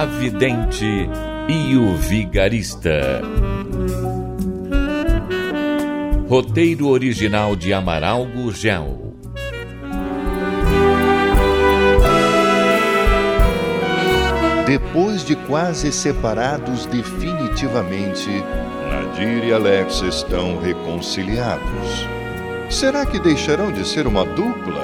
A Vidente e o Vigarista. Roteiro original de Amaral Gurgel. Depois de quase separados definitivamente, Nadir e Alex estão reconciliados. Será que deixarão de ser uma dupla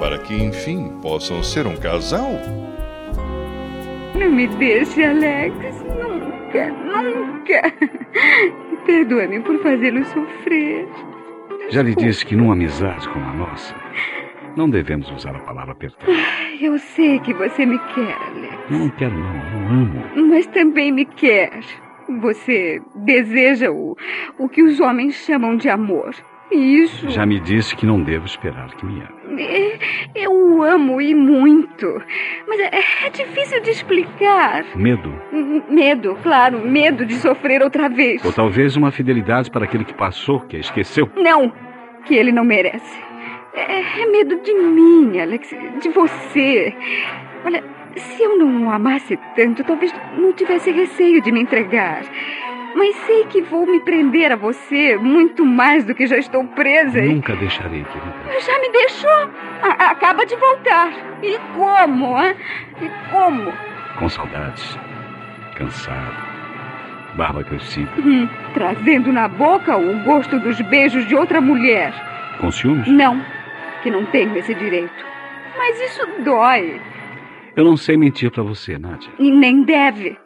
para que enfim possam ser um casal? Não me deixe, Alex. Nunca, nunca. Perdoe-me por fazê-lo sofrer. Já lhe disse que numa amizade como a nossa, não devemos usar a palavra perdão. Eu sei que você me quer, Alex. Não quero, não. Não amo. Mas também me quer. Você deseja o, o que os homens chamam de amor. Isso. Já me disse que não devo esperar que me ame. É, Eu o amo e muito. Mas é, é difícil de explicar. Medo. M- Medo, claro, medo de sofrer outra vez. Ou talvez uma fidelidade para aquele que passou, que a esqueceu. Não, que ele não merece. É, é medo de mim, Alex, de você. Olha, se eu não o amasse tanto, talvez não tivesse receio de me entregar. Mas sei que vou me prender a você muito mais do que já estou presa. Nunca deixarei, querida. Já me deixou. A- acaba de voltar. E como, hein? E como? Com saudades. Cansado. Barba crescida. Hum, trazendo na boca o gosto dos beijos de outra mulher. Com ciúmes? Não, que não tenho esse direito. Mas isso dói. Eu não sei mentir para você, Nádia. E nem deve.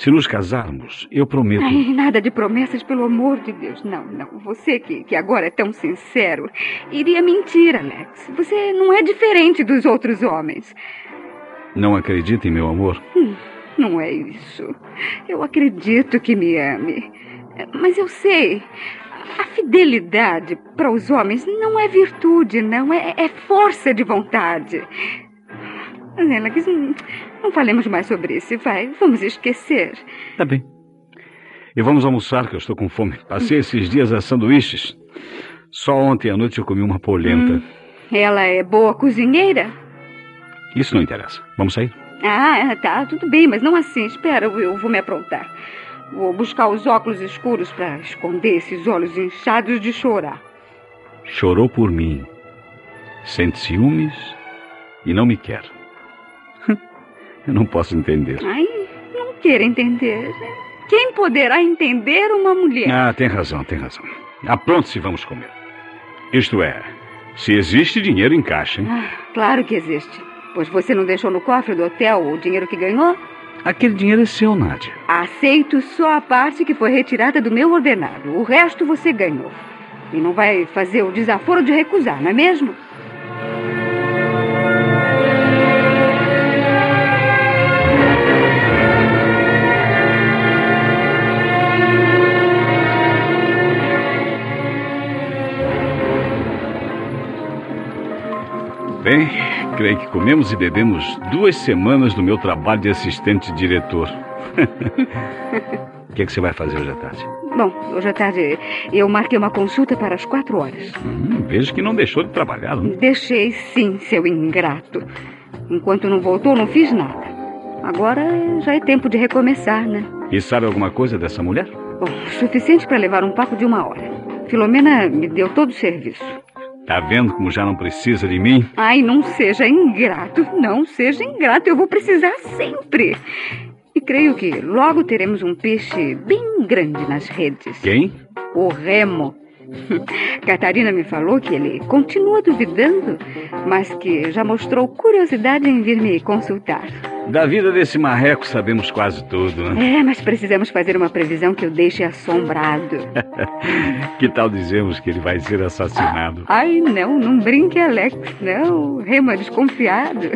Se nos casarmos, eu prometo. Ai, nada de promessas, pelo amor de Deus. Não, não. Você que, que agora é tão sincero, iria mentir, Alex. Você não é diferente dos outros homens. Não acredita em meu amor? Hum, Não é isso. Eu acredito que me ame. Mas eu sei. A fidelidade para os homens não é virtude, não. É, é força de vontade. Alex, não, falemos mais sobre isso. Vai, vamos esquecer. Tá bem. E vamos almoçar, que eu estou com fome. Passei esses dias a sanduíches. Só ontem à noite eu comi uma polenta. Hum. Ela é boa cozinheira? Isso não interessa. Vamos sair? Ah, tá, tudo bem, mas não assim. Espera, eu, eu vou me aprontar. Vou buscar os óculos escuros para esconder esses olhos inchados de chorar. Chorou por mim. Sente ciúmes e não me quer. Eu não posso entender. Ai, não queira entender. Quem poderá entender uma mulher? Ah, tem razão, tem razão. Apronte-se, vamos comer. Isto é, se existe dinheiro em caixa, hein? Ah, claro que existe. Pois você não deixou no cofre do hotel o dinheiro que ganhou? Aquele dinheiro é seu, Nádia. Aceito só a parte que foi retirada do meu ordenado. O resto você ganhou. E não vai fazer o desaforo de recusar, não é mesmo? Creio que comemos e bebemos duas semanas do meu trabalho de assistente diretor. O que, é que você vai fazer hoje à tarde? Bom, hoje à tarde eu marquei uma consulta para as quatro horas. Hum, vejo que não deixou de trabalhar. Não? Deixei sim, seu ingrato. Enquanto não voltou, não fiz nada. Agora já é tempo de recomeçar, né? E sabe alguma coisa dessa mulher? Bom, suficiente para levar um papo de uma hora. Filomena me deu todo o serviço. Tá vendo como já não precisa de mim? Ai, não seja ingrato. Não seja ingrato. Eu vou precisar sempre. E creio que logo teremos um peixe bem grande nas redes. Quem? O Remo. Catarina me falou que ele continua duvidando, mas que já mostrou curiosidade em vir me consultar. Da vida desse marreco sabemos quase tudo, né? É, mas precisamos fazer uma previsão que o deixe assombrado. que tal dizemos que ele vai ser assassinado? Ai, não, não brinque, Alex. Não, Rema desconfiado.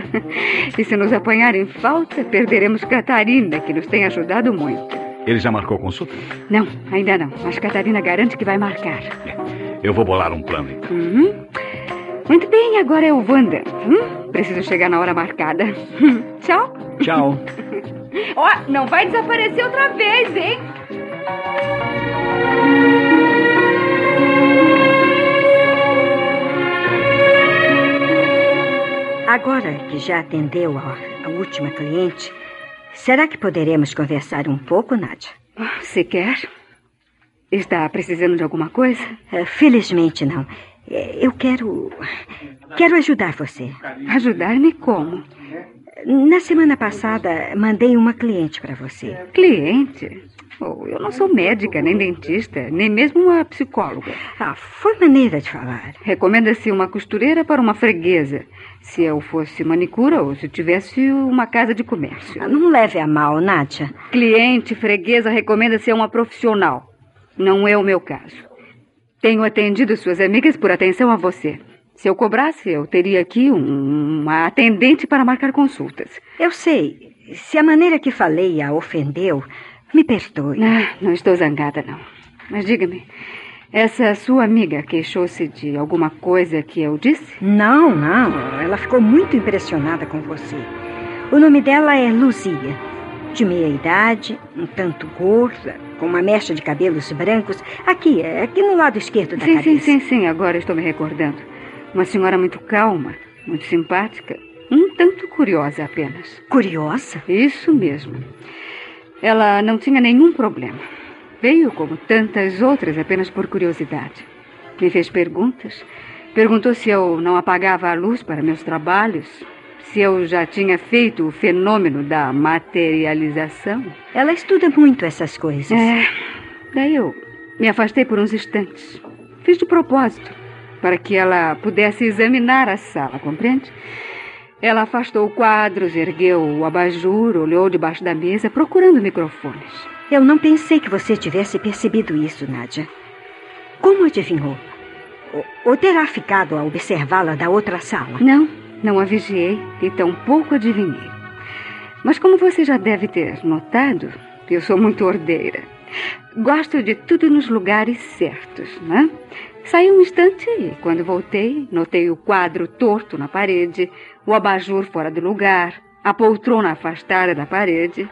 E se nos apanhar em falta, perderemos Catarina, que nos tem ajudado muito. Ele já marcou consulta? Não, ainda não. Mas Catarina garante que vai marcar. Eu vou bolar um plano, então. Uhum. Muito bem, agora eu vou andando. Hum? Preciso chegar na hora marcada. Tchau. Tchau. Ó, oh, não vai desaparecer outra vez, hein? Agora que já atendeu a, a última cliente, será que poderemos conversar um pouco, Nádia? Você quer? Está precisando de alguma coisa? Uh, felizmente não. Eu quero. Quero ajudar você. Ajudar-me como? Na semana passada, mandei uma cliente para você. Cliente? Oh, eu não sou médica, nem dentista, nem mesmo uma psicóloga. Ah, foi maneira de falar. Recomenda-se uma costureira para uma freguesa. Se eu fosse manicura ou se tivesse uma casa de comércio. Ah, não leve a mal, Nádia. Cliente, freguesa, recomenda-se uma profissional. Não é o meu caso. Tenho atendido suas amigas por atenção a você. Se eu cobrasse, eu teria aqui um, uma atendente para marcar consultas. Eu sei. Se a maneira que falei a ofendeu, me perdoe. Ah, não estou zangada, não. Mas diga-me, essa sua amiga queixou-se de alguma coisa que eu disse? Não, não. Ela ficou muito impressionada com você. O nome dela é Luzia de meia idade, um tanto gorda, com uma mecha de cabelos brancos, aqui, aqui no lado esquerdo da sim, cabeça. Sim, sim, sim, agora estou me recordando. Uma senhora muito calma, muito simpática, um tanto curiosa apenas. Curiosa? Isso mesmo. Ela não tinha nenhum problema. Veio, como tantas outras, apenas por curiosidade. Me fez perguntas. Perguntou se eu não apagava a luz para meus trabalhos, se eu já tinha feito o fenômeno da materialização. Ela estuda muito essas coisas. É. Daí eu me afastei por uns instantes. Fiz de propósito, para que ela pudesse examinar a sala, compreende? Ela afastou quadros, ergueu o abajur, olhou debaixo da mesa, procurando microfones. Eu não pensei que você tivesse percebido isso, Nádia. Como adivinhou? Ou terá ficado a observá-la da outra sala? Não, não a vigiei e tampouco adivinhei. Mas como você já deve ter notado, eu sou muito ordeira. Gosto de tudo nos lugares certos, né? Saí um instante e, quando voltei, notei o quadro torto na parede, o abajur fora do lugar, a poltrona afastada da parede.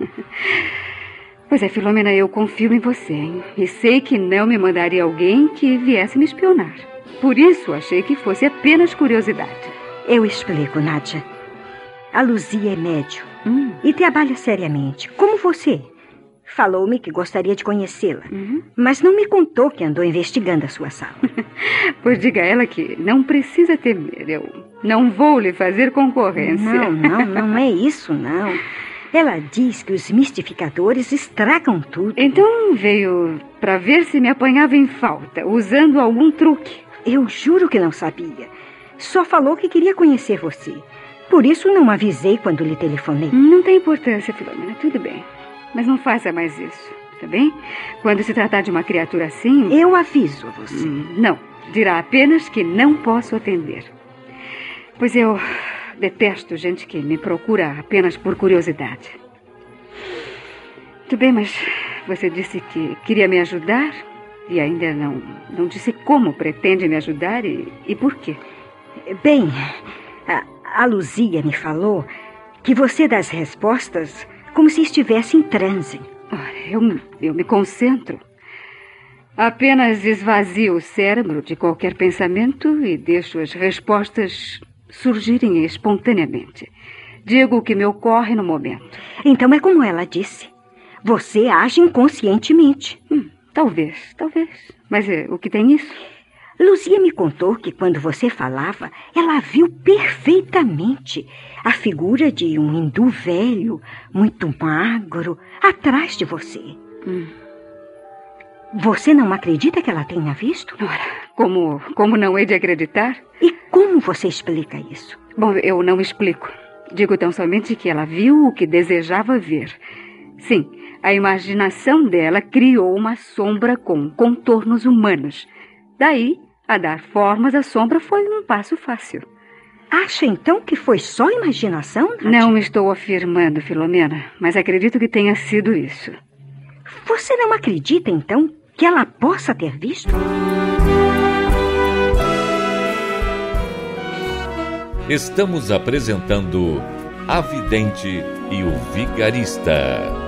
pois é, Filomena, eu confio em você, hein? E sei que não me mandaria alguém que viesse me espionar. Por isso, achei que fosse apenas curiosidade. Eu explico, Nádia. A Luzia é médio hum. e trabalha seriamente, como você. Falou-me que gostaria de conhecê-la, uhum. mas não me contou que andou investigando a sua sala. pois diga a ela que não precisa temer. Eu não vou lhe fazer concorrência. Não, não, não é isso, não. Ela diz que os mistificadores estragam tudo. Então veio para ver se me apanhava em falta, usando algum truque. Eu juro que não sabia. Só falou que queria conhecer você. Por isso não avisei quando lhe telefonei. Não tem importância, Filomena. Tudo bem. Mas não faça mais isso, tá bem? Quando se tratar de uma criatura assim. Eu aviso você. Hum, não. Dirá apenas que não posso atender. Pois eu detesto gente que me procura apenas por curiosidade. Muito bem, mas você disse que queria me ajudar e ainda não, não disse como pretende me ajudar e, e por quê. Bem, a, a Luzia me falou que você dá as respostas como se estivesse em transe. Eu, eu me concentro. Apenas esvazio o cérebro de qualquer pensamento e deixo as respostas surgirem espontaneamente. Digo o que me ocorre no momento. Então é como ela disse. Você age inconscientemente. Hum, talvez, talvez. Mas é, o que tem isso? Luzia me contou que quando você falava, ela viu perfeitamente a figura de um hindu velho, muito magro, atrás de você. Hum. Você não acredita que ela tenha visto? Ora, como, como não hei de acreditar? E como você explica isso? Bom, eu não explico. Digo tão somente que ela viu o que desejava ver. Sim, a imaginação dela criou uma sombra com contornos humanos. Daí, a dar formas à sombra foi um passo fácil. Acha então que foi só imaginação? Não estou afirmando, Filomena, mas acredito que tenha sido isso. Você não acredita então que ela possa ter visto? Estamos apresentando A Vidente e o Vigarista.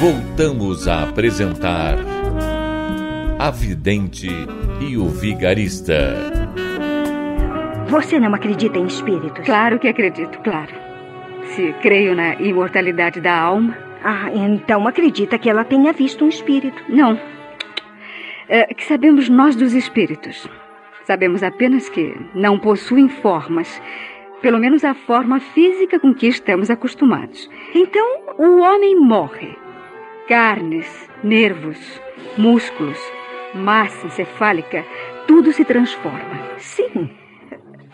Voltamos a apresentar A Vidente e o Vigarista. Você não acredita em espíritos? Claro que acredito, claro. Se creio na imortalidade da alma. Ah, então acredita que ela tenha visto um espírito. Não. É, que sabemos nós dos espíritos? Sabemos apenas que não possuem formas. Pelo menos a forma física com que estamos acostumados. Então, o homem morre. Carnes, nervos, músculos, massa encefálica, tudo se transforma. Sim.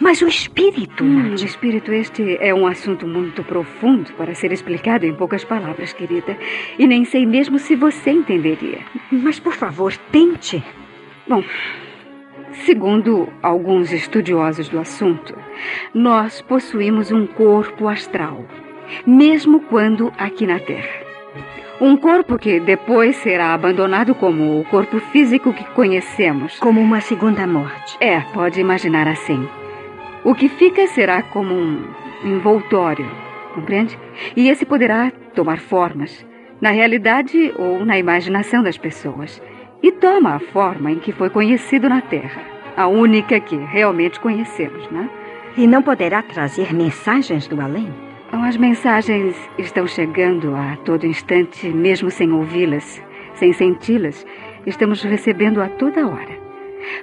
Mas o espírito, Hum, o Nádia? espírito este é um assunto muito profundo para ser explicado em poucas palavras, querida. E nem sei mesmo se você entenderia. Mas por favor, tente. Bom, segundo alguns estudiosos do assunto, nós possuímos um corpo astral, mesmo quando aqui na Terra. Um corpo que depois será abandonado como o corpo físico que conhecemos. Como uma segunda morte. É, pode imaginar assim. O que fica será como um envoltório, compreende? E esse poderá tomar formas, na realidade ou na imaginação das pessoas. E toma a forma em que foi conhecido na Terra. A única que realmente conhecemos, né? E não poderá trazer mensagens do além? Bom, As mensagens estão chegando a todo instante, mesmo sem ouvi-las, sem senti-las. Estamos recebendo a toda hora.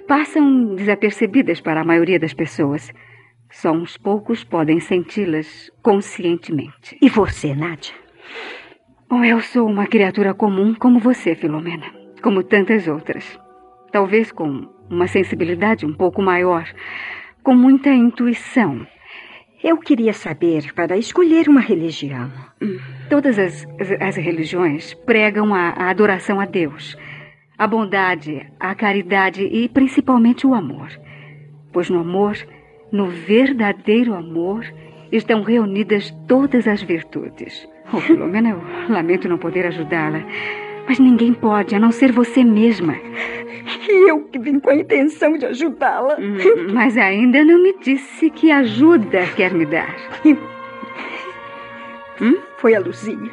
Passam desapercebidas para a maioria das pessoas. Só uns poucos podem senti-las conscientemente. E você, Nádia? Bom, eu sou uma criatura comum como você, Filomena. Como tantas outras. Talvez com uma sensibilidade um pouco maior. Com muita intuição. Eu queria saber para escolher uma religião. Todas as, as, as religiões pregam a, a adoração a Deus, a bondade, a caridade e principalmente o amor. Pois no amor, no verdadeiro amor, estão reunidas todas as virtudes. Oh, Filomena, eu lamento não poder ajudá-la. Mas ninguém pode, a não ser você mesma. Eu que vim com a intenção de ajudá-la. Hum, Mas ainda não me disse que ajuda quer me dar. Foi a Luzia.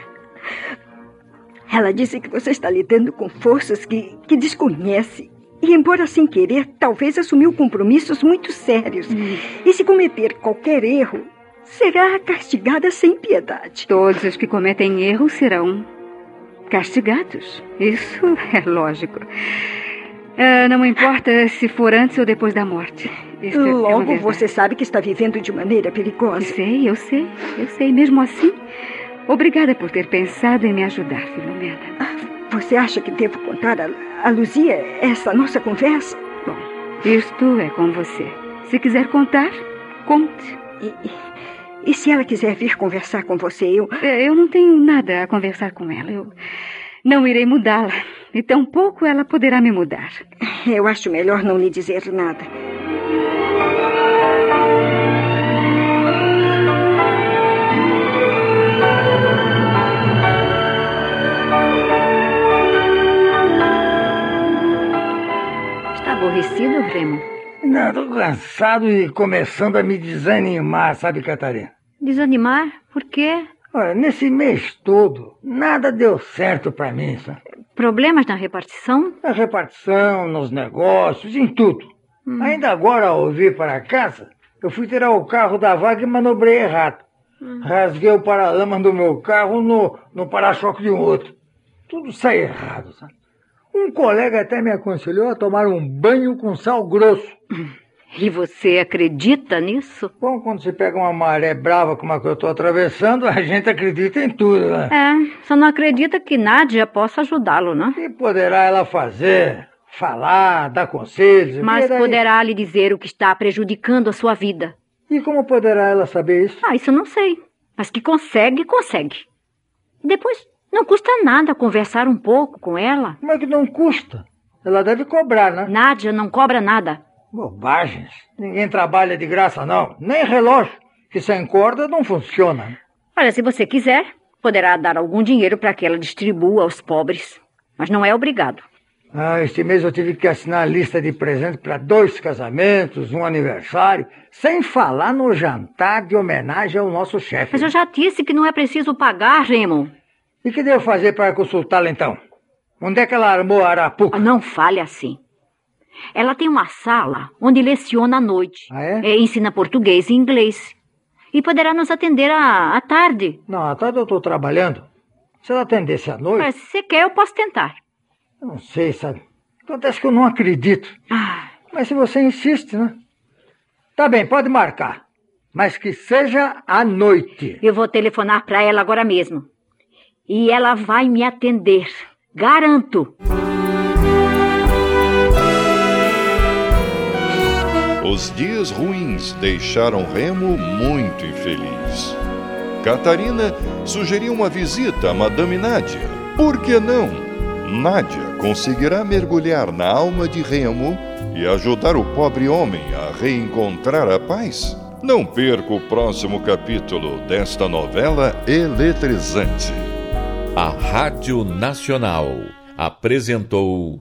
Ela disse que você está lidando com forças que, que desconhece. E, embora sem querer, talvez assumiu compromissos muito sérios. E se cometer qualquer erro, será castigada sem piedade. Todos os que cometem erros serão castigados. Isso é lógico. Ah, não importa se for antes ou depois da morte. Isso é- é Logo, verdade. você sabe que está vivendo de maneira Eu perigosa. sei, eu sei, eu sei. Mesmo assim, obrigada por ter pensado em me ajudar, Filomena. Você acha que devo contar a, a Luzia essa nossa conversa? Bom, isto é com você. Se quiser contar, conte. E, e- se ela quiser vir conversar com você, eu. Eh, Eu não tenho nada a conversar com ela. Eu não irei mudá-la. E tampouco ela poderá me mudar. Eu acho melhor não lhe dizer nada. Está aborrecido, Remo? Não, tô cansado e começando a me desanimar, sabe, Catarina? Desanimar? Por quê? Olha, nesse mês todo, nada deu certo pra mim, sabe? Problemas na repartição? Na repartição, nos negócios, em tudo. Ainda agora, ao vir para casa, Eu fui tirar o carro da vaga e manobrei errado. Hum. Rasguei o paralama do meu carro no, no para-choque de um outro. Tudo sai errado, sabe? Um colega até me aconselhou a tomar um banho com sal grosso. E você acredita nisso? Bom, quando você pega uma maré brava como a que eu estou atravessando, a gente acredita em tudo, né? É, só não acredita que Nádia possa ajudá-lo, né? O que poderá ela fazer? Falar, dar conselhos? Mas poderá lhe dizer o que está prejudicando a sua vida. E como poderá ela saber isso? Ah, isso eu não sei. Mas que consegue, consegue. Depois, não custa nada conversar um pouco com ela. Como é que não custa? Ela deve cobrar, né? Nádia não cobra nada. Bobagens. Ninguém trabalha de graça, não. Nem relógio, que sem corda não funciona. Olha, se você quiser, poderá dar algum dinheiro para que ela distribua aos pobres. Mas não é obrigado. Ah, este mês eu tive que assinar a lista de presentes para dois casamentos, um aniversário, sem falar no jantar de homenagem ao nosso chefe. Mas eu já disse que não é preciso pagar, Raymond. E que devo fazer para consultá-la então? Onde é que ela armou a arapuca? Não fale assim. Ela tem uma sala onde leciona à noite. Ah, é? é ensina português e inglês. E poderá nos atender à, à tarde. Não, à tarde eu estou trabalhando. Se ela atendesse à noite. Mas se você quer, eu posso tentar. Eu não sei, sabe? Acontece que eu não acredito. Ah. Mas se você insiste, né? Tá bem, pode marcar. Mas que seja à noite. Eu vou telefonar para ela agora mesmo. E ela vai me atender. Garanto. Os dias ruins deixaram Remo muito infeliz. Catarina sugeriu uma visita a Madame Nádia. Por que não? Nádia conseguirá mergulhar na alma de Remo e ajudar o pobre homem a reencontrar a paz? Não perca o próximo capítulo desta novela eletrizante. A Rádio Nacional apresentou.